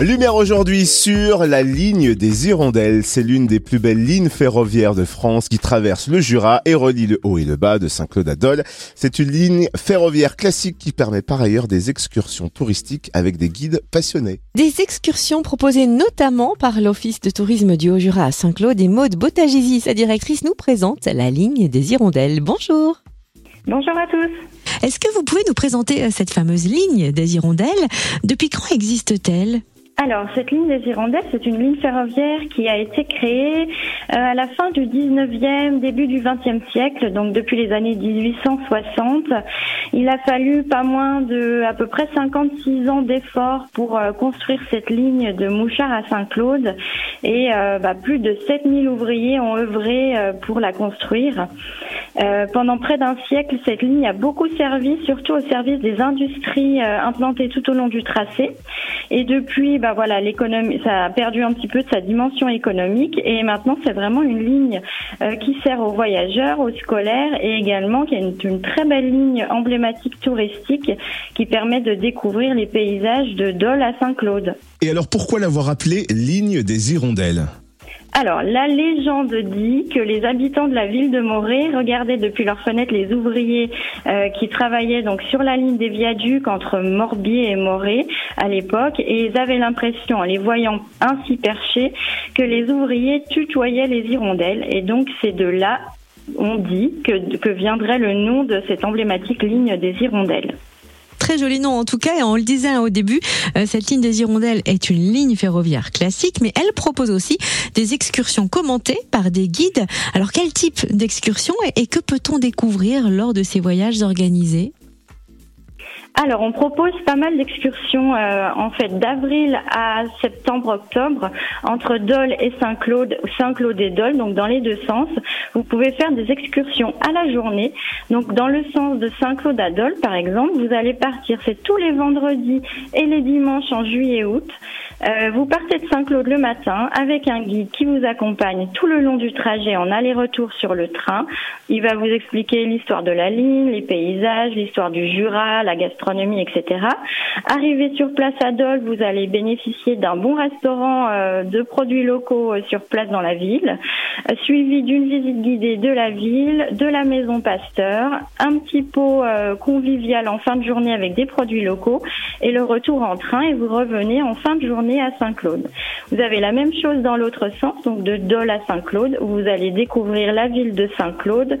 Lumière aujourd'hui sur la ligne des Hirondelles. C'est l'une des plus belles lignes ferroviaires de France qui traverse le Jura et relie le haut et le bas de Saint-Claude à Dole. C'est une ligne ferroviaire classique qui permet par ailleurs des excursions touristiques avec des guides passionnés. Des excursions proposées notamment par l'Office de tourisme du Haut-Jura à Saint-Claude et Maude Botagisi, sa directrice, nous présente la ligne des Hirondelles. Bonjour. Bonjour à tous. Est-ce que vous pouvez nous présenter euh, cette fameuse ligne des Hirondelles? Depuis quand existe-t-elle? Alors, cette ligne des Hirondelles, c'est une ligne ferroviaire qui a été créée euh, à la fin du 19e, début du 20e siècle, donc depuis les années 1860. Il a fallu pas moins de à peu près 56 ans d'efforts pour euh, construire cette ligne de Mouchard à Saint-Claude et euh, bah, plus de 7000 ouvriers ont œuvré pour la construire. Pendant près d'un siècle, cette ligne a beaucoup servi, surtout au service des industries implantées tout au long du tracé. Et depuis, bah voilà, l'économie, ça a perdu un petit peu de sa dimension économique et maintenant c'est vraiment une ligne euh, qui sert aux voyageurs, aux scolaires et également qui est une, une, très belle ligne emblématique touristique qui permet de découvrir les paysages de Dole à Saint-Claude. Et alors pourquoi l'avoir appelée ligne des hirondelles? Alors, la légende dit que les habitants de la ville de Morée regardaient depuis leurs fenêtres les ouvriers euh, qui travaillaient donc sur la ligne des viaducs entre Morbier et Morée à l'époque, et ils avaient l'impression, en les voyant ainsi perchés, que les ouvriers tutoyaient les hirondelles. Et donc, c'est de là, on dit, que, que viendrait le nom de cette emblématique ligne des hirondelles joli nom en tout cas. Et on le disait au début, euh, cette ligne des Hirondelles est une ligne ferroviaire classique, mais elle propose aussi des excursions commentées par des guides. Alors quel type d'excursion et que peut-on découvrir lors de ces voyages organisés? Alors, on propose pas mal d'excursions euh, en fait d'avril à septembre-octobre entre Dole et Saint-Claude, Saint-Claude et Dole, donc dans les deux sens. Vous pouvez faire des excursions à la journée. Donc, dans le sens de Saint-Claude à Dole, par exemple, vous allez partir, c'est tous les vendredis et les dimanches en juillet-août. Euh, vous partez de Saint-Claude le matin avec un guide qui vous accompagne tout le long du trajet en aller-retour sur le train. Il va vous expliquer l'histoire de la ligne, les paysages, l'histoire du Jura, la gastronomie, etc. Arrivé sur place à Dole, vous allez bénéficier d'un bon restaurant euh, de produits locaux euh, sur place dans la ville, suivi d'une visite guidée de la ville, de la maison Pasteur, un petit pot convivial en fin de journée avec des produits locaux et le retour en train et vous revenez en fin de journée à Saint-Claude. Vous avez la même chose dans l'autre sens, donc de Dole à Saint-Claude, où vous allez découvrir la ville de Saint-Claude,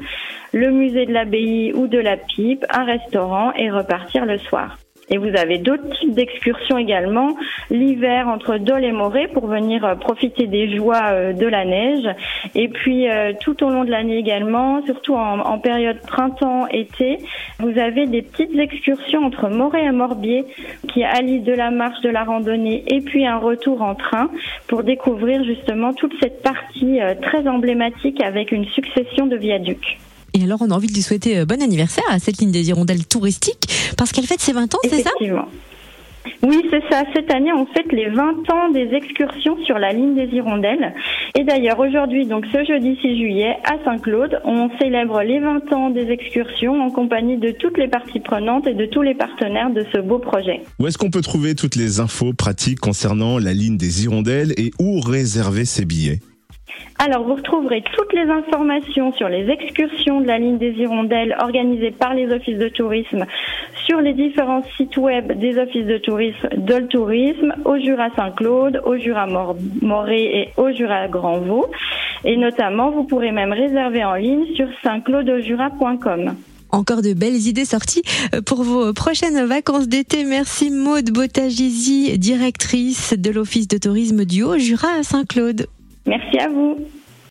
le musée de l'abbaye ou de la Pipe, un restaurant et repartir le soir. Et vous avez d'autres types d'excursions également, l'hiver entre Dole et Morée pour venir euh, profiter des joies euh, de la neige. Et puis euh, tout au long de l'année également, surtout en, période printemps-été, vous avez des petites excursions entre Morée et Morbier qui allient de la marche, de la randonnée et puis un retour en train pour découvrir justement toute cette partie très emblématique avec une succession de viaducs. Et alors, on a envie de lui souhaiter euh, bon anniversaire à cette ligne des hirondelles touristiques parce qu'elle fête ses 20 ans, c'est ça? Oui, c'est ça. Cette année, on fête les 20 ans des excursions sur la ligne des Hirondelles. Et d'ailleurs, aujourd'hui, donc ce jeudi 6 juillet, à Saint-Claude, on célèbre les 20 ans des excursions en compagnie de toutes les parties prenantes et de tous les partenaires de ce beau projet. Où est-ce qu'on peut trouver toutes les infos pratiques concernant la ligne des Hirondelles et où réserver ses billets? Alors, vous retrouverez toutes les informations sur les excursions de la ligne des Hirondelles organisées par les offices de tourisme sur les différents sites web des offices de tourisme de Tourisme, au Jura Saint-Claude, au Jura Morée et au Jura Grand-Vaux. Et notamment, vous pourrez même réserver en ligne sur saint-claude-au-jura.com encore de belles idées sorties euh, pour vos prochaines vacances d'été. Merci Maude Botagisi, directrice de l'Office de tourisme du Haut-Jura à Saint-Claude. Merci à vous.